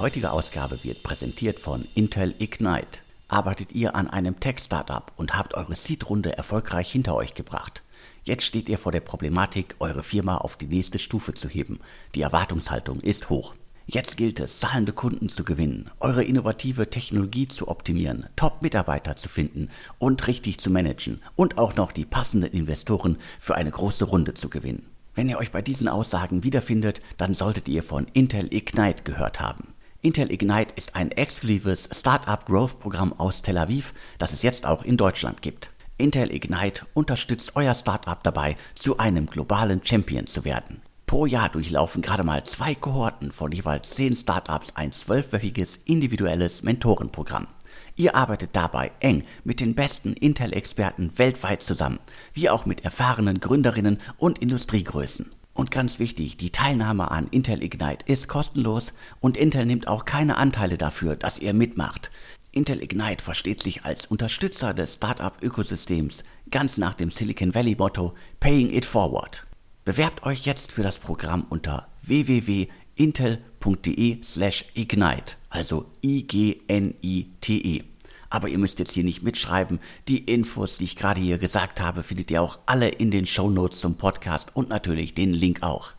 heutige Ausgabe wird präsentiert von Intel Ignite. Arbeitet ihr an einem Tech-Startup und habt eure Seed-Runde erfolgreich hinter euch gebracht? Jetzt steht ihr vor der Problematik, eure Firma auf die nächste Stufe zu heben. Die Erwartungshaltung ist hoch. Jetzt gilt es, zahlende Kunden zu gewinnen, eure innovative Technologie zu optimieren, Top-Mitarbeiter zu finden und richtig zu managen und auch noch die passenden Investoren für eine große Runde zu gewinnen. Wenn ihr euch bei diesen Aussagen wiederfindet, dann solltet ihr von Intel Ignite gehört haben. Intel Ignite ist ein exklusives Startup Growth Programm aus Tel Aviv, das es jetzt auch in Deutschland gibt. Intel Ignite unterstützt euer Startup dabei, zu einem globalen Champion zu werden. Pro Jahr durchlaufen gerade mal zwei Kohorten von jeweils zehn Startups ein zwölfwöchiges individuelles Mentorenprogramm. Ihr arbeitet dabei eng mit den besten Intel-Experten weltweit zusammen, wie auch mit erfahrenen Gründerinnen und Industriegrößen. Und ganz wichtig, die Teilnahme an Intel Ignite ist kostenlos und Intel nimmt auch keine Anteile dafür, dass ihr mitmacht. Intel Ignite versteht sich als Unterstützer des Startup-Ökosystems, ganz nach dem Silicon Valley-Motto Paying It Forward. Bewerbt euch jetzt für das Programm unter www.intel.de slash ignite, also I-G-N-I-T-E. Aber ihr müsst jetzt hier nicht mitschreiben. Die Infos, die ich gerade hier gesagt habe, findet ihr auch alle in den Show Notes zum Podcast und natürlich den Link auch.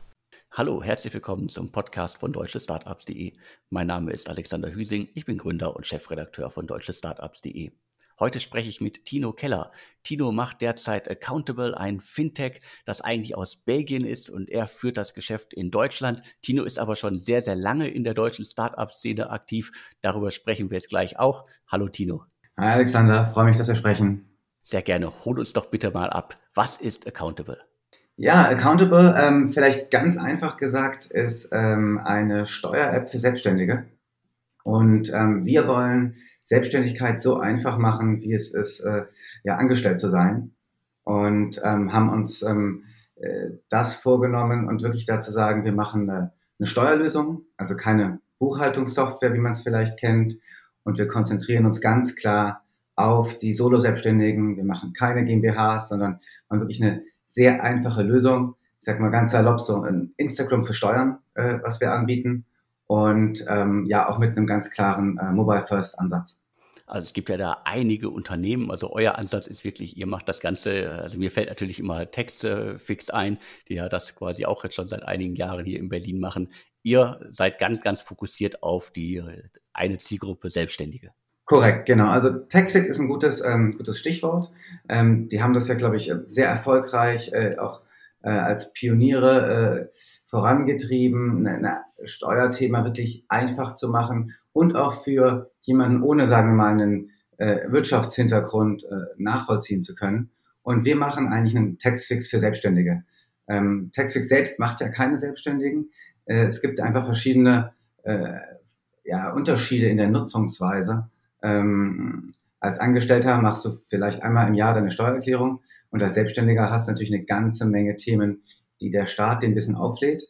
Hallo, herzlich willkommen zum Podcast von deutschestartups.de. Mein Name ist Alexander Hüsing, ich bin Gründer und Chefredakteur von deutschestartups.de. Heute spreche ich mit Tino Keller. Tino macht derzeit Accountable, ein Fintech, das eigentlich aus Belgien ist und er führt das Geschäft in Deutschland. Tino ist aber schon sehr, sehr lange in der deutschen Startup-Szene aktiv. Darüber sprechen wir jetzt gleich auch. Hallo Tino. Hi Alexander, freue mich, dass wir sprechen. Sehr gerne. Hol uns doch bitte mal ab. Was ist Accountable? Ja, Accountable, ähm, vielleicht ganz einfach gesagt, ist ähm, eine Steuer-App für Selbstständige. Und ähm, wir wollen Selbstständigkeit so einfach machen, wie es ist, äh, ja, angestellt zu sein. Und ähm, haben uns ähm, äh, das vorgenommen und wirklich dazu sagen, wir machen eine, eine Steuerlösung, also keine Buchhaltungssoftware, wie man es vielleicht kennt. Und wir konzentrieren uns ganz klar auf die Solo-Selbstständigen. Wir machen keine GmbHs, sondern haben wirklich eine sehr einfache Lösung. Ich sag mal ganz salopp so ein Instagram für Steuern, äh, was wir anbieten und ähm, ja auch mit einem ganz klaren äh, Mobile First Ansatz. Also es gibt ja da einige Unternehmen. Also euer Ansatz ist wirklich, ihr macht das Ganze. Also mir fällt natürlich immer Textfix ein, die ja das quasi auch jetzt schon seit einigen Jahren hier in Berlin machen. Ihr seid ganz, ganz fokussiert auf die eine Zielgruppe Selbstständige. Korrekt, genau. Also Textfix ist ein gutes, ähm, gutes Stichwort. Ähm, die haben das ja, glaube ich, sehr erfolgreich äh, auch äh, als Pioniere äh, vorangetrieben, ein Steuerthema wirklich einfach zu machen und auch für jemanden ohne, sagen wir mal, einen äh, Wirtschaftshintergrund äh, nachvollziehen zu können. Und wir machen eigentlich einen Taxfix für Selbstständige. Ähm, Taxfix selbst macht ja keine Selbstständigen. Äh, es gibt einfach verschiedene äh, ja, Unterschiede in der Nutzungsweise. Ähm, als Angestellter machst du vielleicht einmal im Jahr deine Steuererklärung und als Selbstständiger hast du natürlich eine ganze Menge Themen, die der Staat den bisschen auflädt.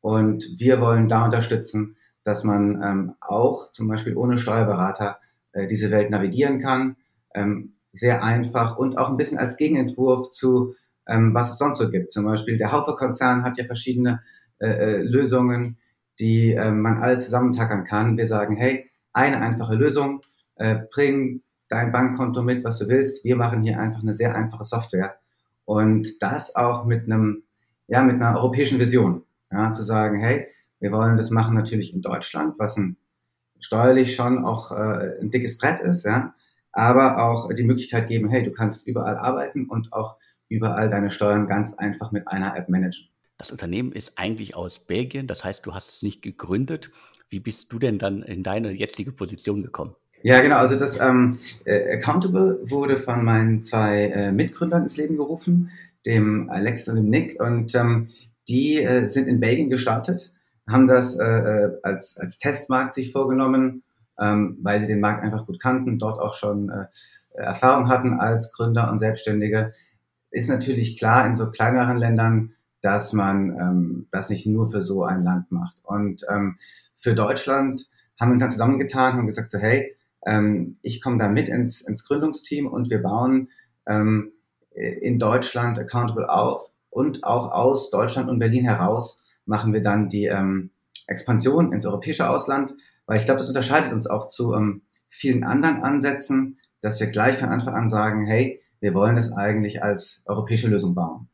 Und wir wollen da unterstützen, dass man ähm, auch zum Beispiel ohne Steuerberater äh, diese Welt navigieren kann. Ähm, sehr einfach und auch ein bisschen als Gegenentwurf zu, ähm, was es sonst so gibt. Zum Beispiel der Haufe-Konzern hat ja verschiedene äh, äh Lösungen, die äh, man alle zusammentackern kann. Wir sagen, hey, eine einfache Lösung, äh, bring dein Bankkonto mit, was du willst. Wir machen hier einfach eine sehr einfache Software. Und das auch mit einem ja, mit einer europäischen Vision. Ja, zu sagen, hey, wir wollen das machen natürlich in Deutschland, was ein steuerlich schon auch äh, ein dickes Brett ist, ja, aber auch die Möglichkeit geben, hey, du kannst überall arbeiten und auch überall deine Steuern ganz einfach mit einer App managen. Das Unternehmen ist eigentlich aus Belgien, das heißt, du hast es nicht gegründet. Wie bist du denn dann in deine jetzige Position gekommen? Ja, genau. Also das ähm, äh, Accountable wurde von meinen zwei äh, Mitgründern ins Leben gerufen dem Alex und dem Nick. Und ähm, die äh, sind in Belgien gestartet, haben das äh, äh, als, als Testmarkt sich vorgenommen, ähm, weil sie den Markt einfach gut kannten, dort auch schon äh, Erfahrung hatten als Gründer und Selbstständige. Ist natürlich klar in so kleineren Ländern, dass man ähm, das nicht nur für so ein Land macht. Und ähm, für Deutschland haben wir uns dann zusammengetan und gesagt so, hey, ähm, ich komme da mit ins, ins Gründungsteam und wir bauen ähm, in Deutschland accountable auf und auch aus Deutschland und Berlin heraus machen wir dann die ähm, Expansion ins europäische Ausland. Weil ich glaube, das unterscheidet uns auch zu ähm, vielen anderen Ansätzen, dass wir gleich von Anfang an sagen, hey, wir wollen das eigentlich als europäische Lösung bauen.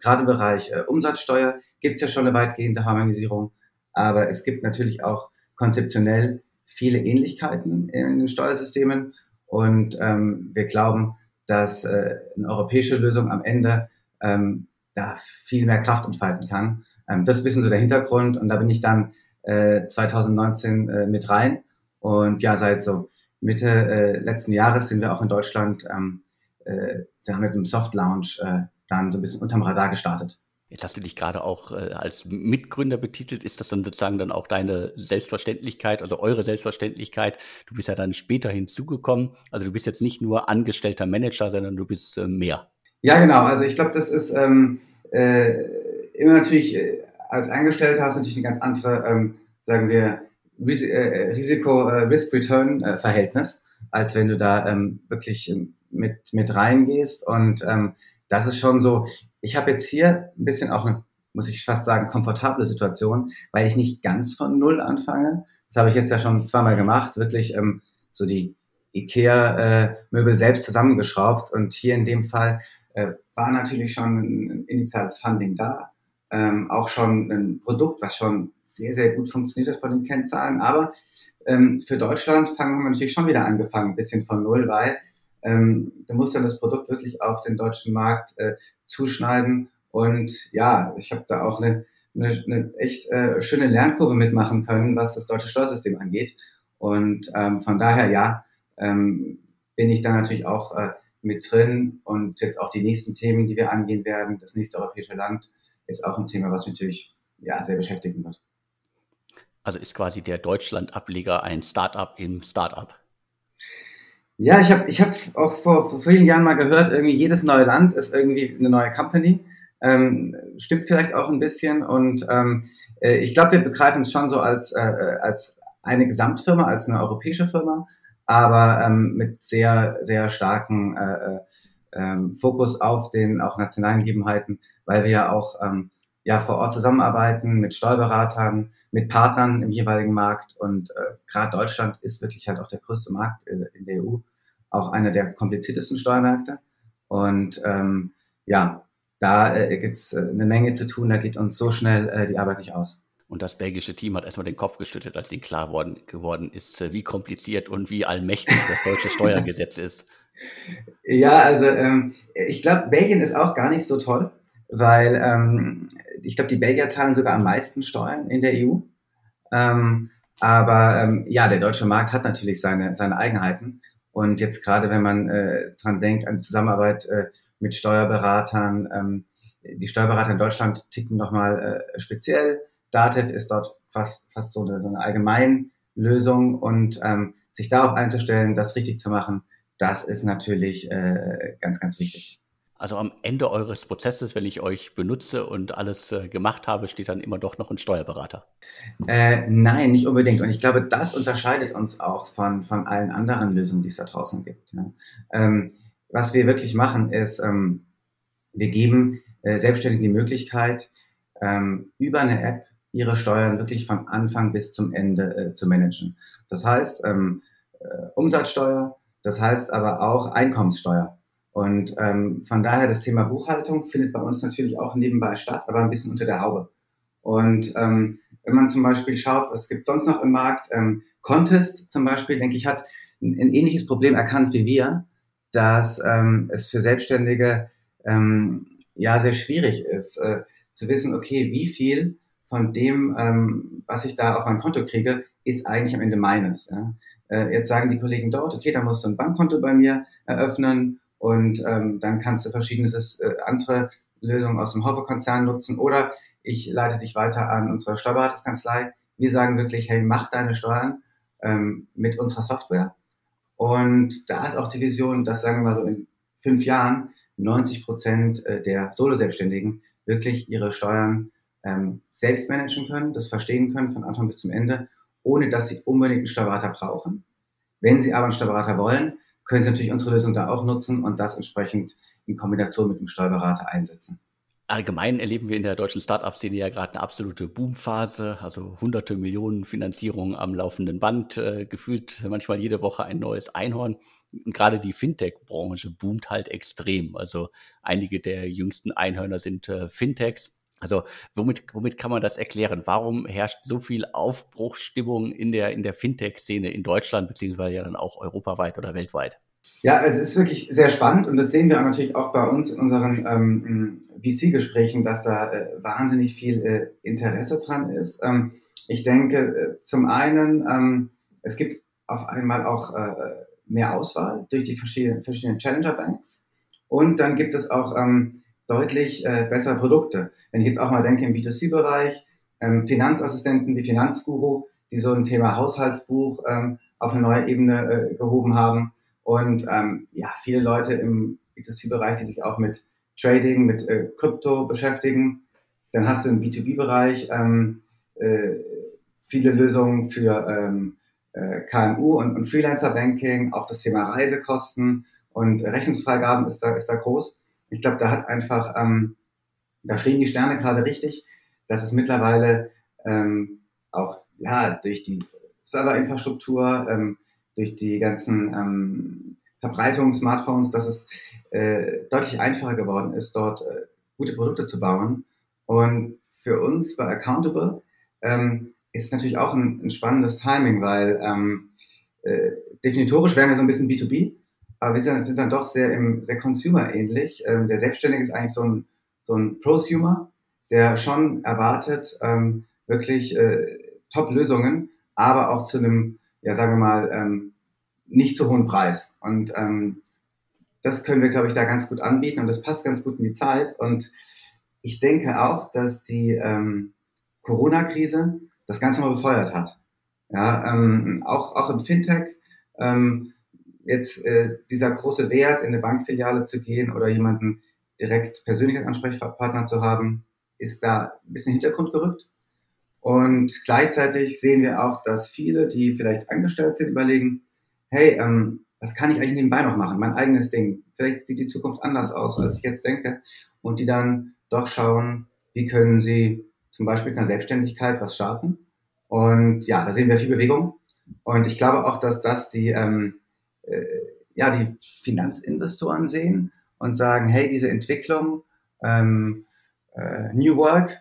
Gerade im Bereich äh, Umsatzsteuer gibt es ja schon eine weitgehende Harmonisierung, aber es gibt natürlich auch konzeptionell viele Ähnlichkeiten in den Steuersystemen und ähm, wir glauben, dass äh, eine europäische Lösung am Ende ähm, da viel mehr Kraft entfalten kann. Ähm, das ist ein bisschen so der Hintergrund und da bin ich dann äh, 2019 äh, mit rein und ja, seit so Mitte äh, letzten Jahres sind wir auch in Deutschland, ähm, äh, sie haben mit einem Soft Launch äh, dann so ein bisschen unterm Radar gestartet. Jetzt hast du dich gerade auch äh, als Mitgründer betitelt. Ist das dann sozusagen dann auch deine Selbstverständlichkeit, also eure Selbstverständlichkeit? Du bist ja dann später hinzugekommen. Also du bist jetzt nicht nur angestellter Manager, sondern du bist äh, mehr. Ja, genau. Also ich glaube, das ist ähm, äh, immer natürlich äh, als Angestellter hast du natürlich eine ganz andere, ähm, sagen wir, Ris äh, Risiko-Risk-Return-Verhältnis, äh, als wenn du da ähm, wirklich ähm, mit, mit reingehst. Und ähm, das ist schon so, ich habe jetzt hier ein bisschen auch eine, muss ich fast sagen, komfortable Situation, weil ich nicht ganz von Null anfange. Das habe ich jetzt ja schon zweimal gemacht, wirklich ähm, so die IKEA-Möbel äh, selbst zusammengeschraubt. Und hier in dem Fall äh, war natürlich schon ein initiales Funding da. Ähm, auch schon ein Produkt, was schon sehr, sehr gut funktioniert hat von den Kennzahlen. Aber ähm, für Deutschland fangen wir natürlich schon wieder angefangen, ein bisschen von Null, weil ähm, du musst dann das Produkt wirklich auf den deutschen Markt äh, zuschneiden. Und ja, ich habe da auch eine, eine, eine echt äh, schöne Lernkurve mitmachen können, was das deutsche Steuersystem angeht. Und ähm, von daher, ja, ähm, bin ich da natürlich auch äh, mit drin. Und jetzt auch die nächsten Themen, die wir angehen werden, das nächste europäische Land, ist auch ein Thema, was mich natürlich ja, sehr beschäftigen wird. Also ist quasi der Deutschland-Ableger ein Startup im Startup? Ja, ich habe ich hab auch vor, vor vielen Jahren mal gehört, irgendwie jedes neue Land ist irgendwie eine neue Company. Ähm, stimmt vielleicht auch ein bisschen. Und ähm, äh, ich glaube, wir begreifen es schon so als, äh, als eine Gesamtfirma, als eine europäische Firma, aber ähm, mit sehr, sehr starken äh, äh, ähm, Fokus auf den auch nationalen Gegebenheiten, weil wir ja auch ähm, ja, vor Ort zusammenarbeiten mit Steuerberatern, mit Partnern im jeweiligen Markt. Und äh, gerade Deutschland ist wirklich halt auch der größte Markt äh, in der EU auch einer der kompliziertesten Steuermärkte. Und ähm, ja, da äh, gibt es äh, eine Menge zu tun, da geht uns so schnell äh, die Arbeit nicht aus. Und das belgische Team hat erstmal den Kopf geschüttelt, als ihnen klar worden, geworden ist, äh, wie kompliziert und wie allmächtig das deutsche Steuergesetz ist. Ja, also ähm, ich glaube, Belgien ist auch gar nicht so toll, weil ähm, ich glaube, die Belgier zahlen sogar am meisten Steuern in der EU. Ähm, aber ähm, ja, der deutsche Markt hat natürlich seine, seine Eigenheiten. Und jetzt gerade, wenn man äh, dran denkt, an die Zusammenarbeit äh, mit Steuerberatern, ähm, die Steuerberater in Deutschland ticken nochmal äh, speziell. Datev ist dort fast, fast so eine, so eine Allgemeinlösung und ähm, sich darauf einzustellen, das richtig zu machen, das ist natürlich äh, ganz, ganz wichtig. Also am Ende eures Prozesses, wenn ich euch benutze und alles äh, gemacht habe, steht dann immer doch noch ein Steuerberater. Äh, nein, nicht unbedingt. Und ich glaube, das unterscheidet uns auch von, von allen anderen Lösungen, die es da draußen gibt. Ja. Ähm, was wir wirklich machen, ist, ähm, wir geben äh, Selbstständigen die Möglichkeit, ähm, über eine App ihre Steuern wirklich von Anfang bis zum Ende äh, zu managen. Das heißt, ähm, äh, Umsatzsteuer, das heißt aber auch Einkommenssteuer. Und ähm, von daher das Thema Buchhaltung findet bei uns natürlich auch nebenbei statt, aber ein bisschen unter der Haube. Und ähm, wenn man zum Beispiel schaut, was gibt sonst noch im Markt, ähm, Contest zum Beispiel, denke ich, hat ein, ein ähnliches Problem erkannt wie wir, dass ähm, es für Selbstständige ähm, ja sehr schwierig ist, äh, zu wissen, okay, wie viel von dem, ähm, was ich da auf mein Konto kriege, ist eigentlich am Ende meines. Ja? Äh, jetzt sagen die Kollegen dort, okay, da musst du ein Bankkonto bei mir eröffnen und ähm, dann kannst du verschiedene äh, andere Lösungen aus dem Hofe-Konzern nutzen oder ich leite dich weiter an unsere Steuerberatungskanzlei. Wir sagen wirklich, hey, mach deine Steuern ähm, mit unserer Software. Und da ist auch die Vision, dass, sagen wir mal so in fünf Jahren 90 Prozent äh, der Solo-Selbstständigen wirklich ihre Steuern ähm, selbst managen können, das verstehen können von Anfang bis zum Ende, ohne dass sie unbedingt einen Steuerberater brauchen. Wenn sie aber einen Steuerberater wollen, können Sie natürlich unsere Lösung da auch nutzen und das entsprechend in Kombination mit dem Steuerberater einsetzen. Allgemein erleben wir in der deutschen Startup-Szene ja gerade eine absolute Boomphase, also hunderte Millionen Finanzierungen am laufenden Band, äh, gefühlt manchmal jede Woche ein neues Einhorn. Und gerade die Fintech-Branche boomt halt extrem. Also einige der jüngsten Einhörner sind äh, Fintechs. Also womit, womit kann man das erklären? Warum herrscht so viel Aufbruchsstimmung in der, in der Fintech-Szene in Deutschland, beziehungsweise ja dann auch europaweit oder weltweit? Ja, also es ist wirklich sehr spannend und das sehen wir natürlich auch bei uns in unseren ähm, VC-Gesprächen, dass da äh, wahnsinnig viel äh, Interesse dran ist. Ähm, ich denke, äh, zum einen, ähm, es gibt auf einmal auch äh, mehr Auswahl durch die verschiedenen, verschiedenen Challenger Banks und dann gibt es auch ähm, deutlich äh, bessere Produkte. Wenn ich jetzt auch mal denke im B2C-Bereich, ähm, Finanzassistenten wie Finanzguru, die so ein Thema Haushaltsbuch ähm, auf eine neue Ebene äh, gehoben haben und ähm, ja, viele Leute im B2C-Bereich, die sich auch mit Trading, mit äh, Krypto beschäftigen. Dann hast du im B2B-Bereich ähm, äh, viele Lösungen für ähm, äh, KMU und, und Freelancer-Banking, auch das Thema Reisekosten und Rechnungsfreigaben ist da, ist da groß. Ich glaube, da hat einfach, ähm, da stehen die Sterne gerade richtig, dass es mittlerweile ähm, auch ja, durch die Serverinfrastruktur, ähm, durch die ganzen ähm, Verbreitung Smartphones, dass es äh, deutlich einfacher geworden ist, dort äh, gute Produkte zu bauen. Und für uns bei Accountable ähm, ist es natürlich auch ein, ein spannendes Timing, weil ähm, äh, definitorisch wären wir so ein bisschen B2B, aber wir sind, dann doch sehr, im, sehr Consumer-ähnlich. Ähm, der Selbstständige ist eigentlich so ein, so ein Prosumer, der schon erwartet, ähm, wirklich äh, Top-Lösungen, aber auch zu einem ja, sagen wir mal, ähm, nicht zu hohen Preis. Und ähm, das können wir, glaube ich, da ganz gut anbieten und das passt ganz gut in die Zeit. Und ich denke auch, dass die ähm, Corona-Krise das Ganze mal befeuert hat. Ja, ähm, auch, auch im Fintech, ähm, jetzt äh, dieser große Wert, in eine Bankfiliale zu gehen oder jemanden direkt persönlich als Ansprechpartner zu haben, ist da ein bisschen Hintergrund gerückt. Und gleichzeitig sehen wir auch, dass viele, die vielleicht angestellt sind, überlegen, hey, ähm, was kann ich eigentlich nebenbei noch machen? Mein eigenes Ding. Vielleicht sieht die Zukunft anders aus, als ich jetzt denke. Und die dann doch schauen, wie können sie zum Beispiel in der Selbstständigkeit was starten. Und ja, da sehen wir viel Bewegung. Und ich glaube auch, dass das die, ähm, äh, ja, die Finanzinvestoren sehen und sagen, hey, diese Entwicklung, ähm, äh, New Work,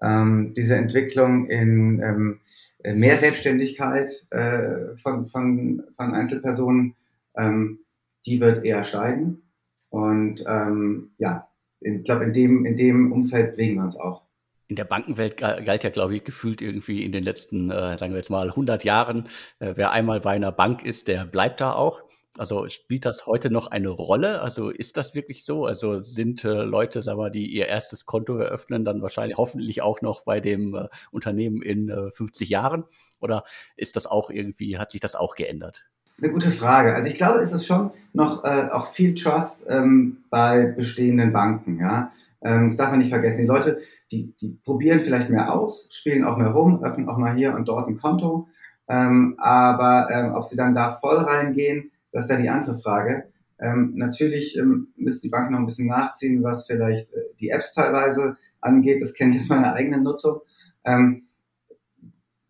ähm, diese Entwicklung in ähm, mehr Selbstständigkeit äh, von, von, von Einzelpersonen, ähm, die wird eher steigen. Und ähm, ja, ich glaube, in dem, in dem Umfeld bewegen wir uns auch. In der Bankenwelt galt ja, glaube ich, gefühlt irgendwie in den letzten, äh, sagen wir jetzt mal, 100 Jahren, äh, wer einmal bei einer Bank ist, der bleibt da auch. Also spielt das heute noch eine Rolle? Also ist das wirklich so? Also sind äh, Leute, sagen wir, die ihr erstes Konto eröffnen, dann wahrscheinlich hoffentlich auch noch bei dem äh, Unternehmen in äh, 50 Jahren? Oder ist das auch irgendwie, hat sich das auch geändert? Das ist eine gute Frage. Also ich glaube, es ist schon noch äh, auch viel Trust ähm, bei bestehenden Banken. Ja? Ähm, das darf man nicht vergessen. Die Leute, die, die probieren vielleicht mehr aus, spielen auch mehr rum, öffnen auch mal hier und dort ein Konto. Ähm, aber ähm, ob sie dann da voll reingehen, das ist ja die andere Frage. Ähm, natürlich ähm, müssen die Banken noch ein bisschen nachziehen, was vielleicht äh, die Apps teilweise angeht. Das kenne ich aus meiner eigenen Nutzung. Ähm,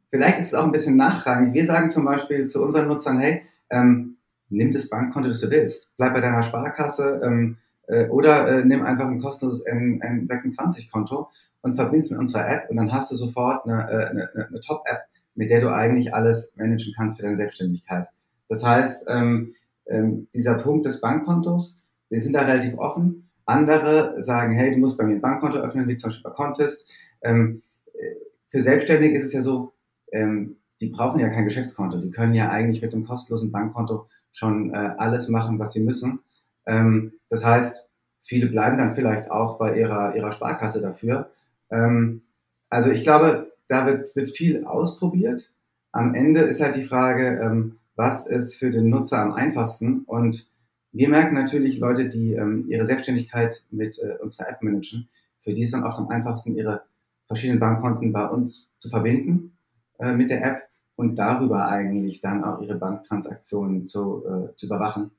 vielleicht ist es auch ein bisschen nachrangig. Wir sagen zum Beispiel zu unseren Nutzern, hey, ähm, nimm das Bankkonto, das du willst. Bleib bei deiner Sparkasse ähm, äh, oder äh, nimm einfach ein kostenloses N26-Konto und verbind's mit unserer App und dann hast du sofort eine, äh, eine, eine Top-App, mit der du eigentlich alles managen kannst für deine Selbstständigkeit. Das heißt, ähm, ähm, dieser Punkt des Bankkontos, wir sind da relativ offen. Andere sagen, hey, du musst bei mir ein Bankkonto öffnen, wie zum Beispiel bei Contest. Ähm, äh, für Selbstständige ist es ja so, ähm, die brauchen ja kein Geschäftskonto. Die können ja eigentlich mit einem kostenlosen Bankkonto schon äh, alles machen, was sie müssen. Ähm, das heißt, viele bleiben dann vielleicht auch bei ihrer, ihrer Sparkasse dafür. Ähm, also ich glaube, da wird, wird viel ausprobiert. Am Ende ist halt die Frage, ähm, was ist für den Nutzer am einfachsten. Und wir merken natürlich Leute, die ähm, ihre Selbstständigkeit mit äh, unserer App managen, für die ist dann oft am einfachsten, ihre verschiedenen Bankkonten bei uns zu verbinden äh, mit der App und darüber eigentlich dann auch ihre Banktransaktionen zu, äh, zu überwachen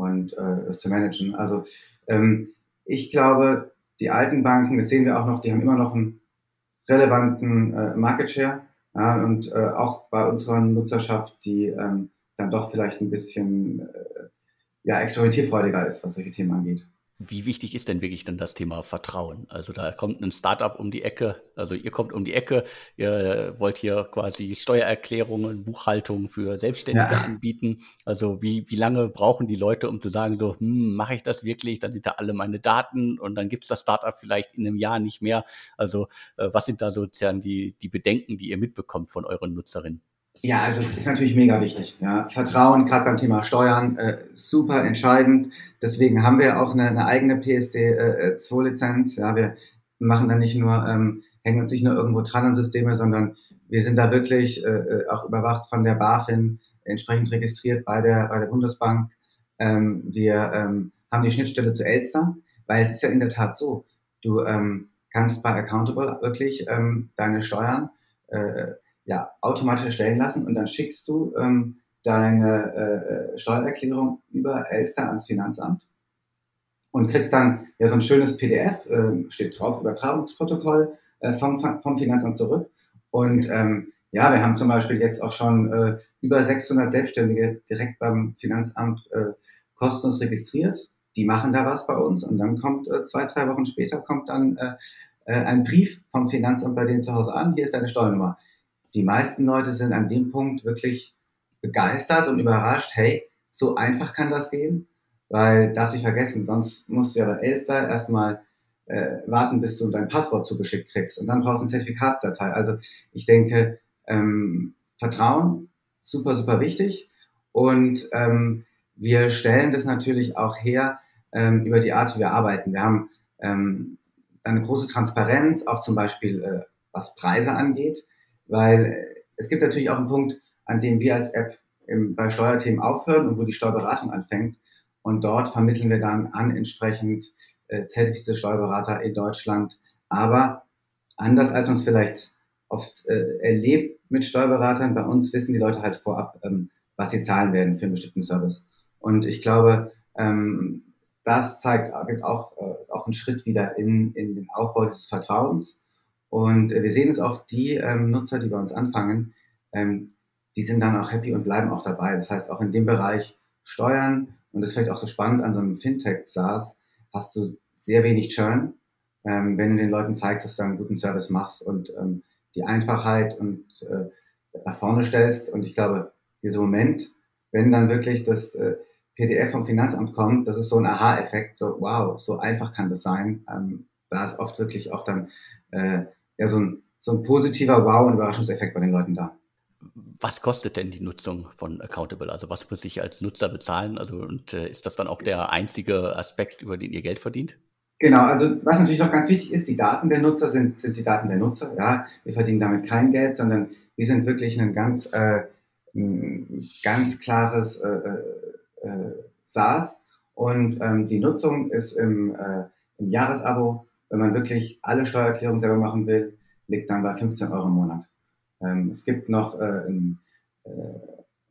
und äh, das zu managen. Also ähm, ich glaube, die alten Banken, das sehen wir auch noch, die haben immer noch einen relevanten äh, Market Share. Ja, und äh, auch bei unserer Nutzerschaft, die ähm, dann doch vielleicht ein bisschen äh, ja, experimentierfreudiger ist, was solche Themen angeht. Wie wichtig ist denn wirklich dann das Thema Vertrauen? Also da kommt ein Startup um die Ecke, also ihr kommt um die Ecke, ihr wollt hier quasi Steuererklärungen, Buchhaltung für Selbstständige ja. anbieten. Also wie, wie lange brauchen die Leute, um zu sagen, so, hm, mache ich das wirklich? Dann sind da alle meine Daten und dann gibt's das Startup vielleicht in einem Jahr nicht mehr. Also äh, was sind da sozusagen die, die Bedenken, die ihr mitbekommt von euren Nutzerinnen? Ja, also ist natürlich mega wichtig. Ja. Vertrauen, gerade beim Thema Steuern, äh, super entscheidend. Deswegen haben wir auch eine, eine eigene PSD2-Lizenz. Äh, ja, wir machen da nicht nur, ähm, hängen uns nicht nur irgendwo dran an Systeme, sondern wir sind da wirklich äh, äh auch überwacht von der BaFin, entsprechend registriert bei der, bei der Bundesbank. Ähm, wir ähm, haben die Schnittstelle zu Elster, weil es ist ja in der Tat so, du ähm, kannst bei Accountable wirklich ähm, deine Steuern äh, ja, automatisch erstellen lassen und dann schickst du ähm, deine äh, Steuererklärung über Elster ans Finanzamt und kriegst dann ja so ein schönes PDF, äh, steht drauf, Übertragungsprotokoll äh, vom, vom Finanzamt zurück. Und ähm, ja, wir haben zum Beispiel jetzt auch schon äh, über 600 Selbstständige direkt beim Finanzamt äh, kostenlos registriert. Die machen da was bei uns und dann kommt äh, zwei, drei Wochen später kommt dann äh, äh ein Brief vom Finanzamt bei denen zu Hause an. Hier ist deine Steuernummer die meisten Leute sind an dem Punkt wirklich begeistert und überrascht, hey, so einfach kann das gehen, weil darfst nicht vergessen, sonst musst du ja bei Elster erstmal äh, warten, bis du dein Passwort zugeschickt kriegst und dann brauchst du eine Zertifikatsdatei. Also ich denke, ähm, Vertrauen, super, super wichtig und ähm, wir stellen das natürlich auch her ähm, über die Art, wie wir arbeiten. Wir haben ähm, eine große Transparenz, auch zum Beispiel äh, was Preise angeht. Weil es gibt natürlich auch einen Punkt, an dem wir als App im, bei Steuerthemen aufhören und wo die Steuerberatung anfängt. Und dort vermitteln wir dann an entsprechend äh, zertifizierte Steuerberater in Deutschland. Aber anders als man es vielleicht oft äh, erlebt mit Steuerberatern, bei uns wissen die Leute halt vorab, ähm, was sie zahlen werden für einen bestimmten Service. Und ich glaube, ähm, das zeigt auch, äh, ist auch ein Schritt wieder in, in den Aufbau dieses Vertrauens. Und äh, wir sehen es auch, die ähm, Nutzer, die bei uns anfangen, ähm, die sind dann auch happy und bleiben auch dabei. Das heißt, auch in dem Bereich Steuern, und das ist vielleicht auch so spannend an so einem Fintech-SaaS, hast du sehr wenig Churn, ähm, wenn du den Leuten zeigst, dass du einen guten Service machst und ähm, die Einfachheit und äh, nach vorne stellst. Und ich glaube, dieser Moment, wenn dann wirklich das äh, PDF vom Finanzamt kommt, das ist so ein Aha-Effekt, so wow, so einfach kann das sein. Ähm, da ist oft wirklich auch dann äh, ja, so ein, so ein positiver Wow- und Überraschungseffekt bei den Leuten da. Was kostet denn die Nutzung von Accountable? Also was muss ich als Nutzer bezahlen? Also und äh, ist das dann auch der einzige Aspekt, über den ihr Geld verdient? Genau, also was natürlich noch ganz wichtig ist, die Daten der Nutzer sind, sind die Daten der Nutzer. Ja, wir verdienen damit kein Geld, sondern wir sind wirklich ein ganz, äh, ein ganz klares äh, äh, äh SaaS und ähm, die Nutzung ist im, äh, im Jahresabo wenn man wirklich alle Steuererklärungen selber machen will, liegt dann bei 15 Euro im Monat. Ähm, es gibt noch äh, ein, äh,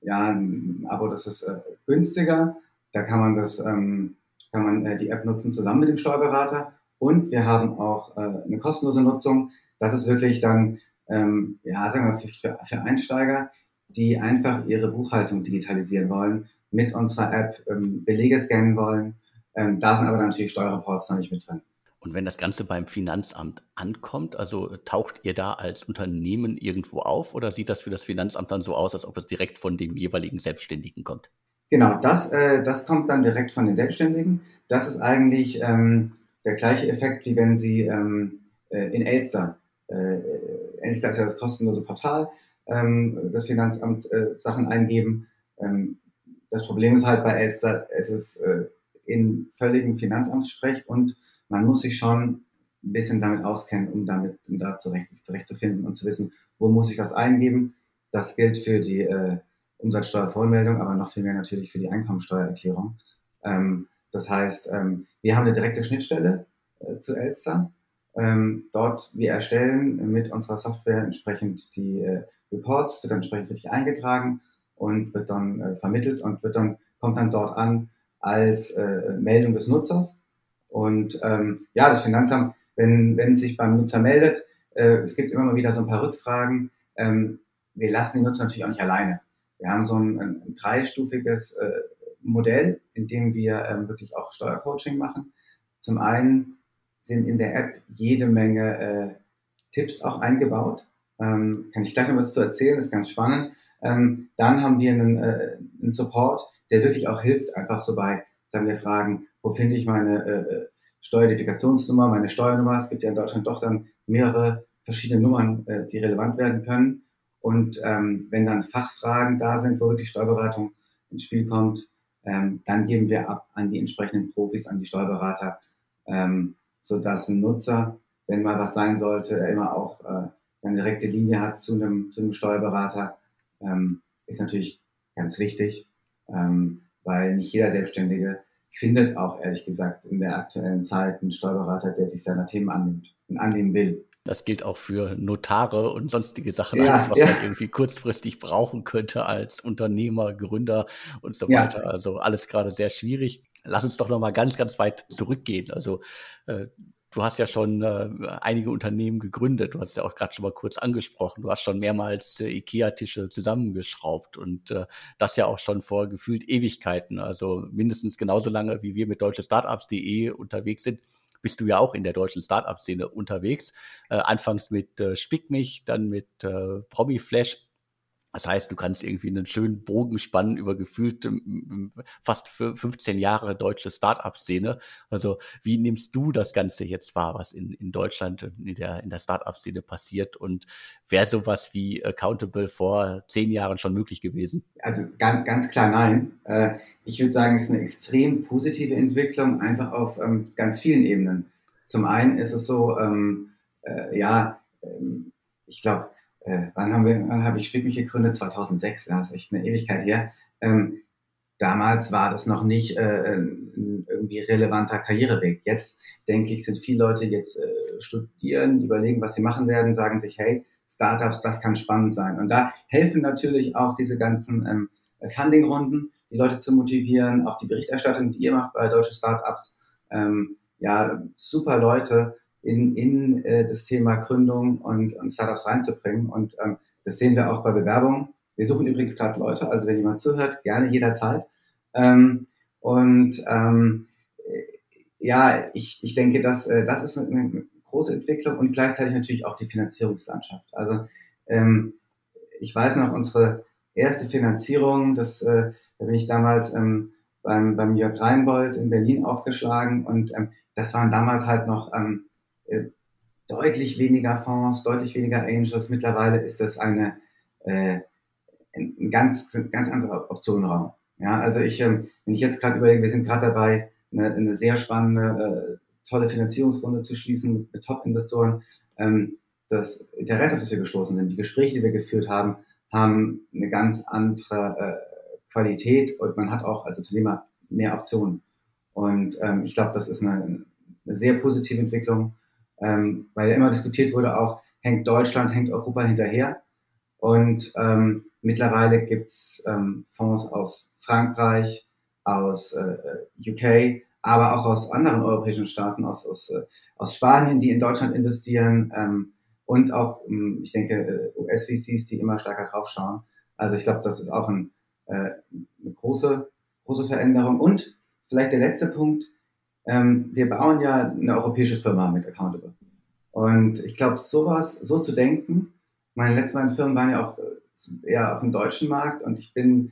ja, ein Abo, das ist äh, günstiger. Da kann man das, ähm, kann man äh, die App nutzen zusammen mit dem Steuerberater. Und wir haben auch äh, eine kostenlose Nutzung. Das ist wirklich dann, ähm, ja, sagen wir für, für Einsteiger, die einfach ihre Buchhaltung digitalisieren wollen, mit unserer App ähm, Belege scannen wollen. Ähm, da sind aber natürlich Steuerreports noch nicht mit drin. Und wenn das Ganze beim Finanzamt ankommt, also taucht ihr da als Unternehmen irgendwo auf oder sieht das für das Finanzamt dann so aus, als ob es direkt von dem jeweiligen Selbstständigen kommt? Genau, das, äh, das kommt dann direkt von den Selbstständigen. Das ist eigentlich ähm, der gleiche Effekt, wie wenn Sie ähm, äh, in Elster, äh, Elster ist ja das kostenlose Portal, ähm, das Finanzamt äh, Sachen eingeben. Ähm, das Problem ist halt bei Elster, es ist äh, in völligem Finanzamtssprech und man muss sich schon ein bisschen damit auskennen, um damit um da zurecht, sich zurechtzufinden und zu wissen, wo muss ich was eingeben. Das gilt für die äh, Umsatzsteuervollmeldung, aber noch viel mehr natürlich für die Einkommensteuererklärung. Ähm, das heißt, ähm, wir haben eine direkte Schnittstelle äh, zu Elster. Ähm, dort, wir erstellen mit unserer Software entsprechend die äh, Reports, wird dann entsprechend richtig eingetragen und wird dann äh, vermittelt und wird dann, kommt dann dort an als äh, Meldung des Nutzers Und ähm, ja, das Finanzamt, wenn, wenn sich beim Nutzer meldet, äh, es gibt immer mal wieder so ein paar Rückfragen. Ähm, wir lassen den Nutzer natürlich auch nicht alleine. Wir haben so ein, ein, ein dreistufiges äh, Modell, in dem wir ähm, wirklich auch Steuercoaching machen. Zum einen sind in der App jede Menge äh, Tipps auch eingebaut. Ähm, kann ich gleich noch was zu erzählen, ist ganz spannend. Ähm, dann haben wir einen, äh, einen Support, der wirklich auch hilft, einfach so bei, sagen wir, Fragen, wo finde ich meine äh, Steueridentifikationsnummer, meine Steuernummer. Es gibt ja in Deutschland doch dann mehrere verschiedene Nummern, äh, die relevant werden können. Und ähm, wenn dann Fachfragen da sind, wo wirklich Steuerberatung ins Spiel kommt, ähm, dann geben wir ab an die entsprechenden Profis, an die Steuerberater, ähm, sodass ein Nutzer, wenn mal was sein sollte, er immer auch äh, eine direkte Linie hat zu einem, zu einem Steuerberater, ähm, ist natürlich ganz wichtig, ähm, weil nicht jeder Selbstständige findet auch ehrlich gesagt in der aktuellen Zeit einen Steuerberater, der sich seiner Themen annimmt und annehmen will. Das gilt auch für Notare und sonstige Sachen, ja, alles, was ja. man irgendwie kurzfristig brauchen könnte als Unternehmer, Gründer und so weiter. Ja. Also alles gerade sehr schwierig. Lass uns doch noch mal ganz, ganz weit zurückgehen. Also äh, du hast ja schon äh, einige Unternehmen gegründet. Du hast ja auch gerade schon mal kurz angesprochen. Du hast schon mehrmals äh, IKEA-Tische zusammengeschraubt und äh, das ja auch schon vor gefühlt Ewigkeiten. Also mindestens genauso lange, wie wir mit deutschestartups.de unterwegs sind bist du ja auch in der deutschen Startup-Szene unterwegs. Äh, anfangs mit äh, Spick mich, dann mit äh, Promiflash das heißt, du kannst irgendwie einen schönen Bogen spannen über gefühlt fast 15 Jahre deutsche Start-up-Szene. Also wie nimmst du das Ganze jetzt wahr, was in, in Deutschland in der, in der Start-up-Szene passiert und wäre sowas wie Accountable vor zehn Jahren schon möglich gewesen? Also ganz, ganz klar nein. Äh, ich würde sagen, es ist eine extrem positive Entwicklung, einfach auf ähm, ganz vielen Ebenen. Zum einen ist es so, ähm, äh, ja, ähm, ich glaube, äh, wann haben wir, wann habe ich Spick mich gegründet? 2006, das ist echt eine Ewigkeit her. Ähm, damals war das noch nicht äh, irgendwie relevanter Karriereweg. Jetzt denke ich, sind viele Leute jetzt äh, studieren, überlegen, was sie machen werden, sagen sich, hey, Startups, das kann spannend sein. Und da helfen natürlich auch diese ganzen ähm, Funding-Runden, die Leute zu motivieren, auch die Berichterstattung, die ihr macht bei deutschen Startups. Ähm, ja, super Leute, in, in äh, das Thema Gründung und, und Startups reinzubringen. Und ähm, das sehen wir auch bei Bewerbungen. Wir suchen übrigens gerade Leute, also wenn jemand zuhört, gerne jederzeit. Ähm, und ähm, ja, ich, ich denke, dass, äh, das ist eine, große Entwicklung und gleichzeitig natürlich auch die Finanzierungslandschaft. Also ähm, ich weiß noch, unsere erste Finanzierung, das, äh, da bin ich damals ähm, beim, beim Jörg Reinbold in Berlin aufgeschlagen und ähm, das waren damals halt noch ähm, äh, deutlich weniger Fonds, deutlich weniger Angels. Mittlerweile ist das eine äh, ein ganz, ganz anderer Optionenraum. Ja, also ich, ähm, wenn ich jetzt gerade überlege, wir sind gerade dabei, eine, eine, sehr spannende, äh, tolle Finanzierungsrunde zu schließen mit, mit Top-Investoren. Ähm, das Interesse, auf das wir gestoßen sind, die Gespräche, die wir geführt haben, haben eine ganz andere äh, Qualität und man hat auch als Unternehmer mehr Optionen. Und ähm, ich glaube, das ist eine, eine sehr positive Entwicklung ähm, weil ja immer diskutiert wurde auch, hängt Deutschland, hängt Europa hinterher. Und ähm, mittlerweile gibt's ähm, Fonds aus Frankreich, aus äh, UK, aber auch aus anderen europäischen Staaten, aus, aus, äh, aus Spanien, die in Deutschland investieren ähm, und auch, ähm, ich denke, äh, US-VCs, die immer stärker draufschauen. Also ich glaube, das ist auch ein, äh, eine große, große Veränderung. Und vielleicht der letzte Punkt, ähm, wir bauen ja eine europäische Firma mit Accountable. Und ich glaube, sowas, so zu denken, meine letzten beiden Firmen waren ja auch äh, eher auf dem deutschen Markt und ich bin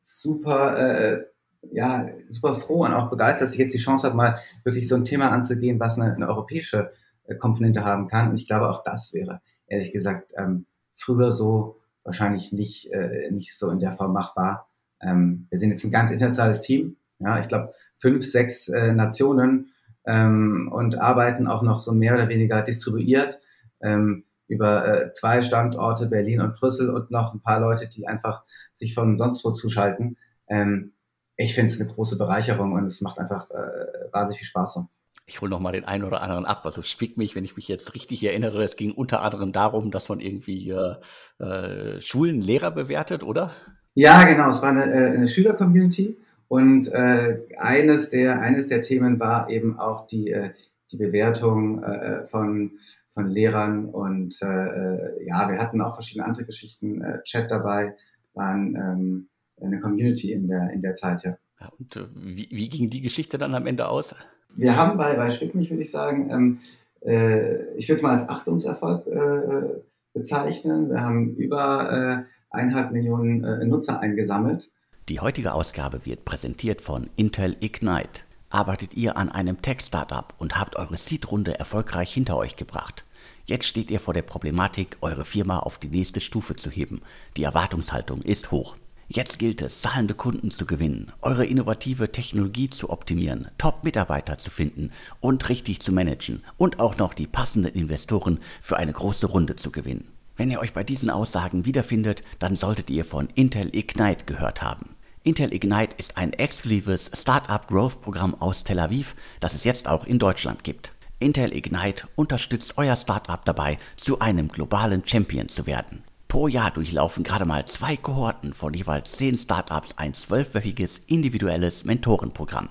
super, äh, ja, super froh und auch begeistert, dass ich jetzt die Chance habe, mal wirklich so ein Thema anzugehen, was eine, eine europäische äh, Komponente haben kann. Und ich glaube, auch das wäre, ehrlich gesagt, ähm, früher so wahrscheinlich nicht, äh, nicht so in der Form machbar. Ähm, wir sind jetzt ein ganz internationales Team. Ja, ich glaube, fünf, sechs äh, Nationen ähm, und arbeiten auch noch so mehr oder weniger distribuiert ähm, über äh, zwei Standorte, Berlin und Brüssel und noch ein paar Leute, die einfach sich von sonst wo zuschalten. Ähm, ich finde es eine große Bereicherung und es macht einfach äh, wahnsinnig viel Spaß. So. Ich hole noch mal den einen oder anderen ab. Also spick mich, wenn ich mich jetzt richtig erinnere, es ging unter anderem darum, dass man irgendwie äh, Schulen Lehrer bewertet, oder? Ja, genau. Es war eine, äh, eine Schüler-Community und äh, eines, der, eines der Themen war eben auch die, äh, die Bewertung äh, von, von Lehrern und äh, äh, ja, wir hatten auch verschiedene andere Geschichten, äh, Chat dabei, waren ähm, eine Community in der, in der Zeit, ja. ja und äh, wie, wie ging die Geschichte dann am Ende aus? Wir haben bei, bei Schwickmich, würde ich sagen, ähm, äh, ich würde es mal als Achtungserfolg äh, bezeichnen. Wir haben über äh, eineinhalb Millionen äh, Nutzer eingesammelt. Die heutige Ausgabe wird präsentiert von Intel Ignite. Arbeitet ihr an einem Tech-Startup und habt eure Seed-Runde erfolgreich hinter euch gebracht? Jetzt steht ihr vor der Problematik, eure Firma auf die nächste Stufe zu heben. Die Erwartungshaltung ist hoch. Jetzt gilt es, zahlende Kunden zu gewinnen, eure innovative Technologie zu optimieren, Top-Mitarbeiter zu finden und richtig zu managen und auch noch die passenden Investoren für eine große Runde zu gewinnen. Wenn ihr euch bei diesen Aussagen wiederfindet, dann solltet ihr von Intel Ignite gehört haben. Intel Ignite ist ein exklusives Startup Growth Programm aus Tel Aviv, das es jetzt auch in Deutschland gibt. Intel Ignite unterstützt euer Startup dabei, zu einem globalen Champion zu werden. Pro Jahr durchlaufen gerade mal zwei Kohorten von jeweils zehn Startups ein zwölfwöchiges individuelles Mentorenprogramm.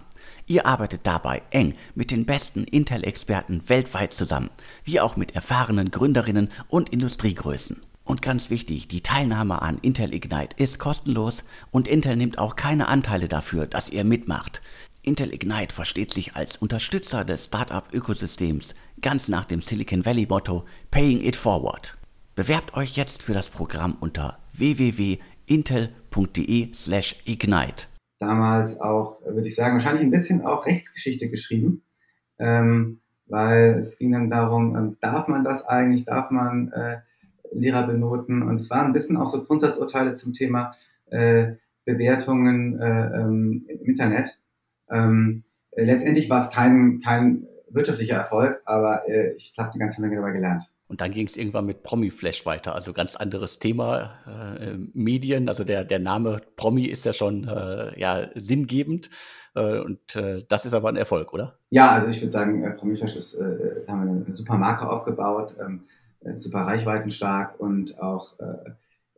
Ihr arbeitet dabei eng mit den besten Intel-Experten weltweit zusammen, wie auch mit erfahrenen Gründerinnen und Industriegrößen. Und ganz wichtig, die Teilnahme an Intel Ignite ist kostenlos und Intel nimmt auch keine Anteile dafür, dass ihr mitmacht. Intel Ignite versteht sich als Unterstützer des Startup-Ökosystems, ganz nach dem Silicon Valley Motto Paying It Forward. Bewerbt euch jetzt für das Programm unter www.intel.de/ignite. Damals auch, würde ich sagen, wahrscheinlich ein bisschen auch Rechtsgeschichte geschrieben, ähm, weil es ging dann darum, ähm, darf man das eigentlich, darf man äh, Lehrer benoten? Und es waren ein bisschen auch so Grundsatzurteile zum Thema äh, Bewertungen äh, ähm, im Internet. Ähm, letztendlich war es kein, kein wirtschaftlicher Erfolg, aber äh, ich habe eine ganze Menge dabei gelernt. Und dann ging es irgendwann mit Promi-Flash weiter, also ganz anderes Thema, äh, Medien. Also der, der Name Promi ist ja schon äh, ja, sinngebend. Äh, und äh, das ist aber ein Erfolg, oder? Ja, also ich würde sagen, äh, Promi-Flash ist, äh, haben wir eine super Marke aufgebaut, ähm, äh, super reichweitenstark und auch äh,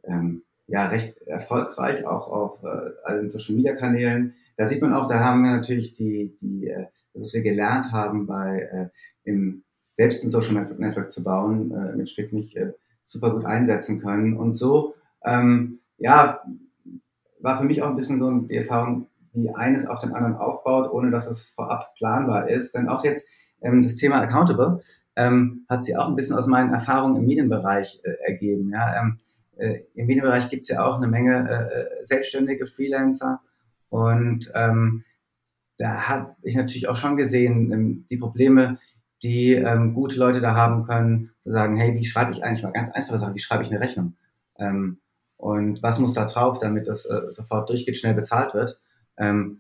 ähm, ja, recht erfolgreich, auch auf äh, allen Social-Media-Kanälen. Da sieht man auch, da haben wir natürlich die, die äh, was wir gelernt haben bei äh, im selbst ein Social Network zu bauen, äh, mit Schritt mich äh, super gut einsetzen können. Und so, ähm, ja, war für mich auch ein bisschen so die Erfahrung, wie eines auf den anderen aufbaut, ohne dass es vorab planbar ist. Denn auch jetzt ähm, das Thema Accountable ähm, hat sich auch ein bisschen aus meinen Erfahrungen im Medienbereich äh, ergeben. Ja? Ähm, äh, Im Medienbereich gibt es ja auch eine Menge äh, äh, selbstständige Freelancer und ähm, da habe ich natürlich auch schon gesehen, ähm, die Probleme, die ähm, gute Leute da haben können, zu sagen, hey, wie schreibe ich eigentlich mal ganz einfache Sachen, wie schreibe ich eine Rechnung? Ähm, und was muss da drauf, damit das äh, sofort durchgeht, schnell bezahlt wird?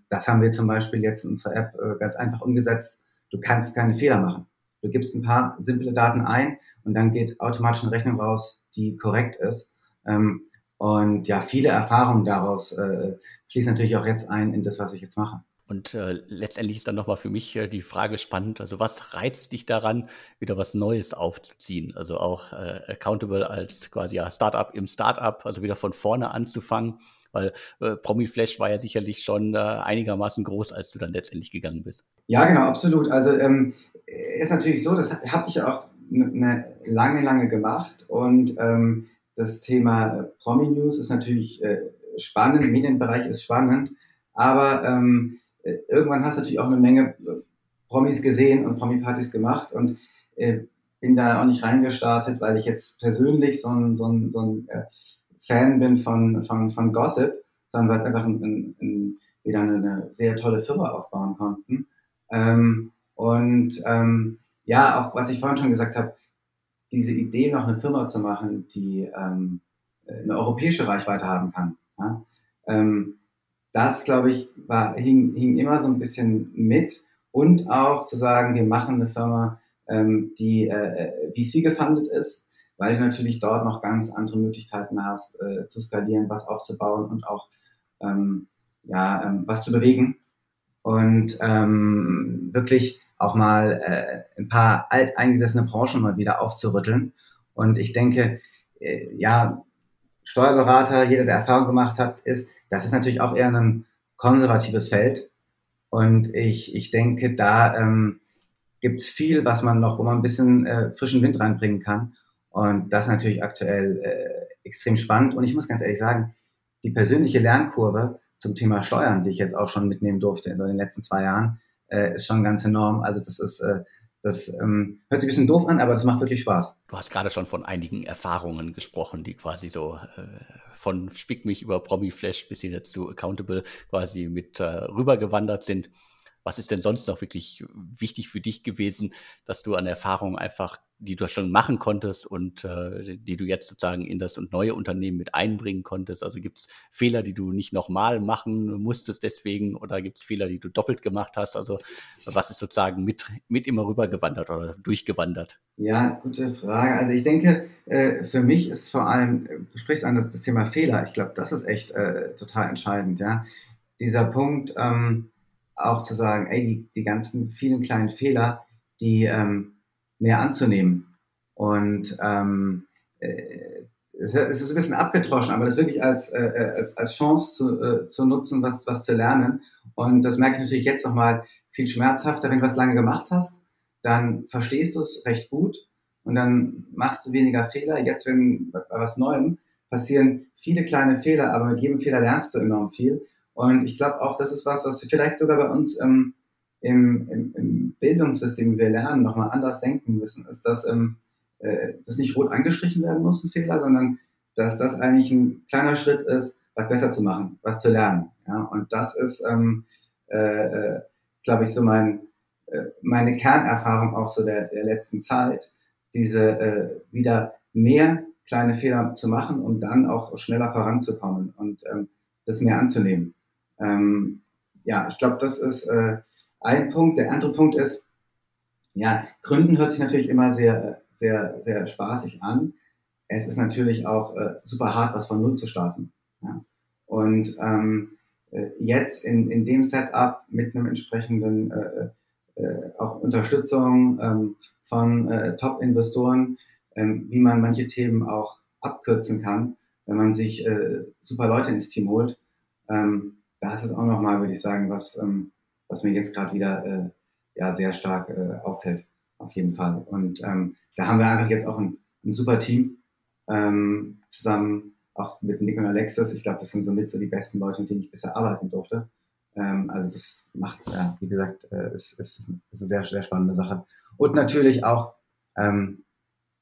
Das haben wir zum Beispiel jetzt in unserer App äh, ganz einfach umgesetzt. Du kannst keine Fehler machen. Du gibst ein paar simple Daten ein und dann geht automatisch eine Rechnung raus, die korrekt ist. Ähm, und ja, viele Erfahrungen daraus äh, fließen natürlich auch jetzt ein in das, was ich jetzt mache. Und äh, letztendlich ist dann nochmal für mich äh, die Frage spannend, also was reizt dich daran, wieder was Neues aufzuziehen? Also auch äh, Accountable als quasi ja Startup im Startup, also wieder von vorne anzufangen, weil äh, Promi Flash war ja sicherlich schon äh, einigermaßen groß, als du dann letztendlich gegangen bist. Ja, genau, absolut. Also ähm, ist natürlich so, das habe ich auch eine lange, lange gemacht und ähm, das Thema Promi News ist natürlich äh, spannend, im Medienbereich ist spannend, aber ähm, äh, irgendwann hast du natürlich auch eine Menge äh, Promis gesehen und Promi-Partys gemacht und äh, bin da auch nicht reingestartet, weil ich jetzt persönlich so ein, so ein, so ein äh, Fan bin von, von, von Gossip, sondern weil es einfach ein, ein, ein, wieder eine, eine, sehr tolle Firma aufbauen konnten. Ähm, und ähm, ja, auch was ich vorhin schon gesagt habe, diese Idee, noch eine Firma zu machen, die ähm, eine europäische Reichweite haben kann. Ja? Ähm, das, glaube ich, war, hing, hing immer so ein bisschen mit. Und auch zu sagen, wir machen eine Firma, ähm, die äh, VC gefundet ist, weil du natürlich dort noch ganz andere Möglichkeiten hast, äh, zu skalieren, was aufzubauen und auch ähm, ja, ähm, was zu bewegen. Und ähm, wirklich auch mal äh, ein paar alteingesessene Branchen mal wieder aufzurütteln. Und ich denke, äh, ja, Steuerberater, jeder, der Erfahrung gemacht hat, ist, das ist natürlich auch eher ein konservatives Feld. Und ich, ich denke, da ähm, gibt es viel, was man noch, wo man ein bisschen äh, frischen Wind reinbringen kann. Und das ist natürlich aktuell äh, extrem spannend. Und ich muss ganz ehrlich sagen, die persönliche Lernkurve zum Thema Steuern, die ich jetzt auch schon mitnehmen durfte in den letzten zwei Jahren, äh, ist schon ganz enorm. Also das ist, äh, das ähm, hört sich ein bisschen doof an, aber das macht wirklich Spaß. Du hast gerade schon von einigen Erfahrungen gesprochen, die quasi so äh, von Spick mich über Promiflash bis hin zu Accountable quasi mit äh, rübergewandert sind. Was ist denn sonst noch wirklich wichtig für dich gewesen, dass du an Erfahrungen einfach, die du schon machen konntest und äh, die du jetzt sozusagen in das neue Unternehmen mit einbringen konntest? Also gibt es Fehler, die du nicht nochmal machen musstest deswegen oder gibt es Fehler, die du doppelt gemacht hast? Also was ist sozusagen mit, mit immer rübergewandert oder durchgewandert? Ja, gute Frage. Also ich denke, äh, für mich ist vor allem, du sprichst an das, das Thema Fehler. Ich glaube, das ist echt äh, total entscheidend, ja. Dieser Punkt, ähm, auch zu sagen, ey, die, die ganzen vielen kleinen Fehler, die ähm, mehr anzunehmen. Und ähm, äh, es, ist ein bisschen abgetroschen, aber das wirklich als, äh, äh, als, als Chance zu, äh, zu nutzen, was, was zu lernen. Und das merke ich natürlich jetzt nochmal viel schmerzhafter, wenn du was lange gemacht hast, dann verstehst du es recht gut und dann machst du weniger Fehler. Jetzt, wenn bei was Neuem passieren viele kleine Fehler, aber mit jedem Fehler lernst du enorm viel. Und ich glaube auch, das ist was, was wir vielleicht sogar bei uns ähm, im, im, im, Bildungssystem, wie wir lernen, nochmal anders denken müssen, ist, dass ähm, äh, das nicht rot angestrichen werden muss, ein Fehler, sondern dass das eigentlich ein kleiner Schritt ist, was besser zu machen, was zu lernen. Ja? Und das ist, ähm, äh, äh, glaube ich, so mein, äh, meine Kernerfahrung auch so der, der letzten Zeit, diese äh, wieder mehr kleine Fehler zu machen, um dann auch schneller voranzukommen und ähm, das mehr anzunehmen. Ähm, ja, ich glaube, das ist äh, ein Punkt. Der andere Punkt ist, ja, Gründen hört sich natürlich immer sehr, sehr, sehr spaßig an. Es ist natürlich auch äh, super hart, was von Null zu starten. Ja? Und ähm, äh, jetzt in, in dem Setup mit einem entsprechenden äh, äh, auch Unterstützung ähm, von äh, Top-Investoren, ähm, wie man manche Themen auch abkürzen kann, wenn man sich äh, super Leute ins Team holt. Ähm, das ist auch nochmal, würde ich sagen, was, ähm, was mir jetzt gerade wieder äh, ja, sehr stark äh, auffällt, auf jeden Fall. Und ähm, da haben wir einfach jetzt auch ein, ein super Team ähm, zusammen, auch mit Nick und Alexis. Ich glaube, das sind somit so die besten Leute, mit denen ich bisher arbeiten durfte. Ähm, also das macht, ja, wie gesagt, äh, ist, ist, ist eine sehr, sehr spannende Sache. Und natürlich auch ähm,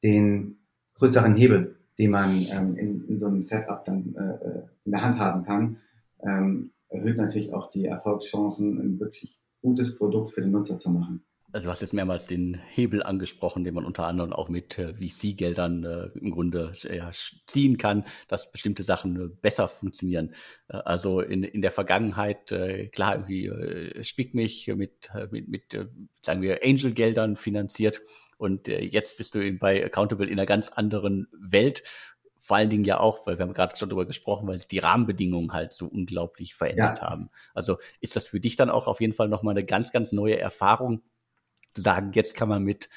den größeren Hebel, den man ähm, in, in so einem Setup dann äh, äh in der Hand haben kann. Ähm, erhöht natürlich auch die Erfolgschancen, ein wirklich gutes Produkt für den Nutzer zu machen. Also du hast jetzt mehrmals den Hebel angesprochen, den man unter anderem auch mit äh, VC-Geldern äh, im Grunde äh, ziehen kann, dass bestimmte Sachen äh, besser funktionieren. Also in, in der Vergangenheit, äh, klar, irgendwie äh, Spick mich mit, mit, mit sagen wir, Angel-Geldern finanziert und jetzt bist du bei Accountable in einer ganz anderen Welt vor allen Dingen ja auch, weil wir haben gerade schon darüber gesprochen, weil sich die Rahmenbedingungen halt so unglaublich verändert ja. haben. Also ist das für dich dann auch auf jeden Fall nochmal eine ganz, ganz neue Erfahrung, zu sagen, jetzt kann man mit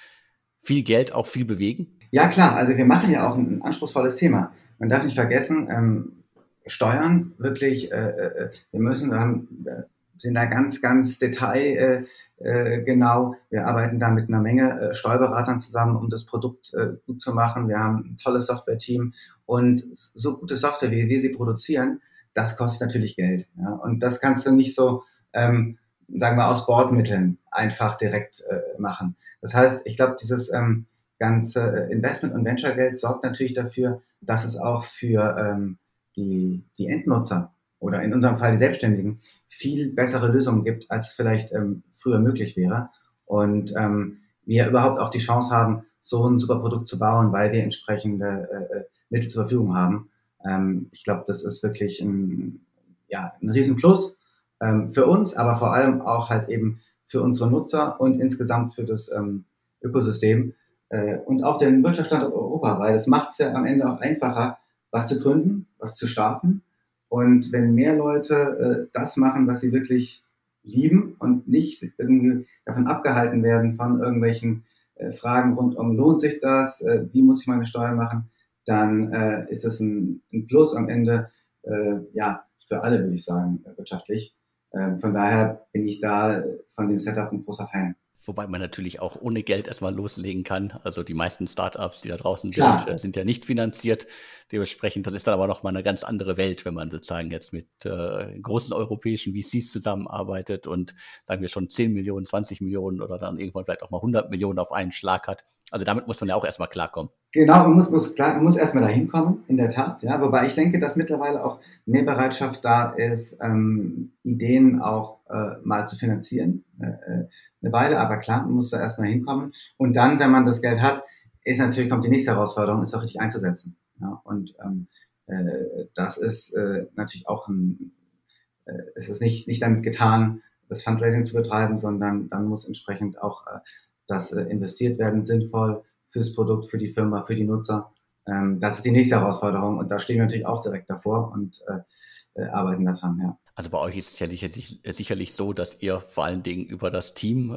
viel Geld auch viel bewegen? Ja, klar. Also wir machen ja auch ein, anspruchsvolles Thema. Man darf nicht vergessen, ähm, Steuern wirklich, äh, äh, wir müssen, wir haben, äh, sind da ganz, ganz detailgenau. Äh, äh, wir arbeiten da mit einer Menge äh, Steuerberatern zusammen, um das Produkt äh, gut zu machen. Wir haben ein tolles Software-Team und so gute Software, wie wir sie produzieren, das kostet natürlich Geld. Ja? Und das kannst du nicht so, ähm, sagen wir, aus Bordmitteln einfach direkt äh, machen. Das heißt, ich glaube, dieses ähm, ganze Investment- und Venture-Geld sorgt natürlich dafür, dass es auch für ähm, die, die Endnutzer oder in unserem Fall die Selbstständigen viel bessere Lösungen gibt, als vielleicht ähm, früher möglich wäre. Und ähm, wir überhaupt auch die Chance haben, so ein super Produkt zu bauen, weil wir entsprechende äh, äh Mittel zur Verfügung haben. Ähm, ich glaube, das ist wirklich ein, ja, ein Riesenplus ähm, für uns, aber vor allem auch halt eben für unsere Nutzer und insgesamt für das ähm, Ökosystem äh, und auch den Wirtschaftsstandort Europa, weil es macht es ja am Ende auch einfacher, was zu gründen, was zu starten und wenn mehr Leute äh, das machen, was sie wirklich lieben und nicht irgendwie davon abgehalten werden von irgendwelchen äh, Fragen rund um, lohnt sich das, äh, wie muss ich meine Steuer machen, dann äh, ist das ein, ein, Plus am Ende, äh, ja, für alle, würde ich sagen, wirtschaftlich. äh, von daher bin ich da von dem Setup ein großer Fan. Wobei man natürlich auch ohne Geld erstmal loslegen kann. Also die meisten Startups, die da draußen sind, äh, sind ja nicht finanziert. Dementsprechend, das ist dann aber nochmal eine ganz andere Welt, wenn man sozusagen jetzt mit äh, großen europäischen VCs zusammenarbeitet und sagen wir schon 10 Millionen, 20 Millionen oder dann irgendwann vielleicht auch mal 100 Millionen auf einen Schlag hat. Also damit muss man ja auch erstmal klarkommen. Genau, man muss, muss, klar, man muss erstmal dahin kommen, in der Tat. Ja, wobei ich denke, dass mittlerweile auch mehr Bereitschaft da ist, ähm, Ideen auch äh, mal zu finanzieren. Äh, äh eine Weile, aber klar, man muss da erstmal hinkommen. Und dann, wenn man das Geld hat, ist natürlich, kommt die nächste Herausforderung, ist auch richtig einzusetzen. Ja, und ähm, äh, das ist äh, natürlich auch ein, äh, es ist nicht, nicht damit getan, das Fundraising zu betreiben, sondern dann muss entsprechend auch äh, das äh, investiert werden, sinnvoll fürs Produkt, für die Firma, für die Nutzer. Ähm, das ist die nächste Herausforderung und da stehen wir natürlich auch direkt davor und äh, äh, arbeiten daran, ja. Also bei euch ist es ja sicherlich, sicherlich so, dass ihr vor allen Dingen über das Team äh,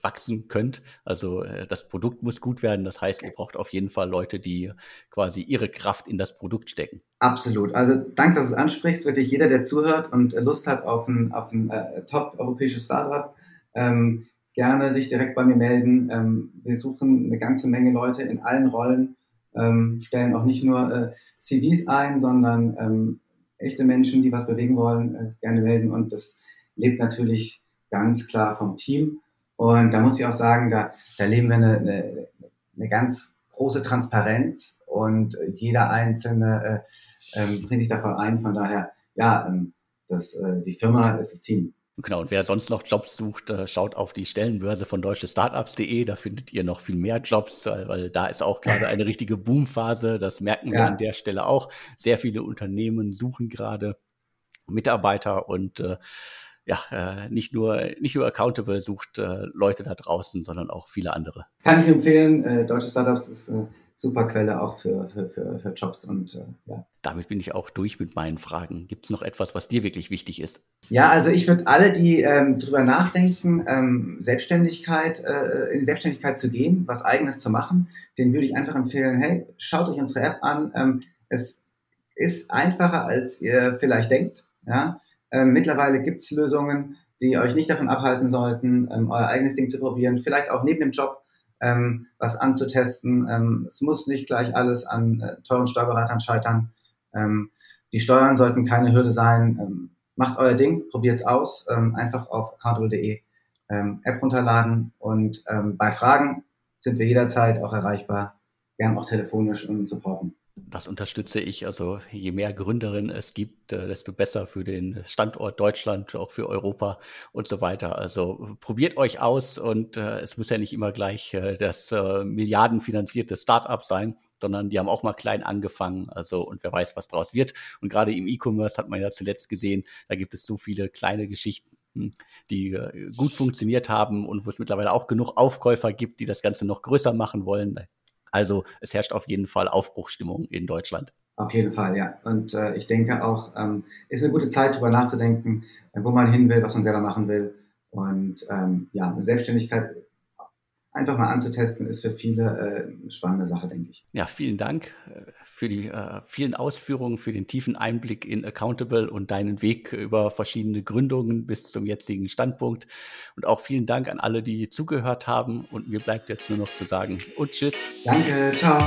wachsen könnt. Also äh, das Produkt muss gut werden. Das heißt, ihr braucht auf jeden Fall Leute, die quasi ihre Kraft in das Produkt stecken. Absolut. Also danke, dass du es ansprichst. Wirklich jeder, der zuhört und Lust hat auf ein, auf ein äh, top-europäisches Startup, ähm, gerne sich direkt bei mir melden. Ähm, wir suchen eine ganze Menge Leute in allen Rollen, ähm, stellen auch nicht nur äh, CVs ein, sondern ähm, echte Menschen, die was bewegen wollen, äh, gerne melden. Und das lebt natürlich ganz klar vom Team. Und da muss ich auch sagen, da, da leben wir eine, eine, eine ganz große Transparenz und jeder Einzelne äh, ähm, bringt sich davon ein. Von daher, ja, ähm, das, äh, die Firma ist das Team. Genau, und wer sonst noch Jobs sucht, äh, schaut auf die Stellenbörse von deutschestartups.de, da findet ihr noch viel mehr Jobs, weil da ist auch gerade eine richtige Boomphase, das merken wir ja. an der Stelle auch. Sehr viele Unternehmen suchen gerade Mitarbeiter und äh, ja, äh, nicht nur nicht nur Accountable sucht äh, Leute da draußen, sondern auch viele andere. Kann ich empfehlen, äh, deutsche Startups ist äh, super Quelle auch für, für, für, für Jobs und äh, ja. Damit bin ich auch durch mit meinen Fragen. Gibt es noch etwas, was dir wirklich wichtig ist? Ja, also ich würde alle, die ähm, darüber nachdenken, ähm, Selbstständigkeit, äh, in die Selbstständigkeit zu gehen, was eigenes zu machen, denen würde ich einfach empfehlen, hey, schaut euch unsere App an. Ähm, es ist einfacher, als ihr vielleicht denkt. Ja? Ähm, mittlerweile gibt es Lösungen, die euch nicht davon abhalten sollten, ähm, euer eigenes Ding zu probieren, vielleicht auch neben dem Job ähm, was anzutesten. Ähm, es muss nicht gleich alles an äh, teuren Steuerberatern scheitern. Ähm, die Steuern sollten keine Hürde sein. Ähm, macht euer Ding, probiert es aus. Ähm, einfach auf accountable.de ähm, App runterladen und bei Fragen sind wir jederzeit auch erreichbar, gern auch telefonisch und supporten. Das unterstütze ich. Also je mehr Gründerinnen es gibt, äh, desto besser für den Standort Deutschland, auch für Europa und so weiter. Also probiert euch aus und äh, es muss ja nicht immer gleich äh, das milliardenfinanzierte Startup sein, sondern die haben auch mal klein angefangen. Also und wer weiß, was daraus wird. Und gerade im E-Commerce hat man ja zuletzt gesehen, da gibt es so viele kleine Geschichten die gut funktioniert haben und wo es mittlerweile auch genug Aufkäufer gibt, die das Ganze noch größer machen wollen. Also es herrscht auf jeden Fall Aufbruchstimmung in Deutschland. Auf jeden Fall, ja. Und äh, ich denke auch, ähm, ist eine gute Zeit, darüber nachzudenken, wo man hin will, was man selber machen will. Und ähm, ja, Selbstständigkeit einfach mal anzutesten, ist für viele äh, eine spannende Sache, denke ich. Ja, vielen Dank äh, für die äh, vielen Ausführungen, für den tiefen Einblick in Accountable und deinen Weg über verschiedene Gründungen bis zum jetzigen Standpunkt. Und auch vielen Dank an alle, die zugehört haben. Und mir bleibt jetzt nur noch zu sagen und tschüss. Danke, ciao.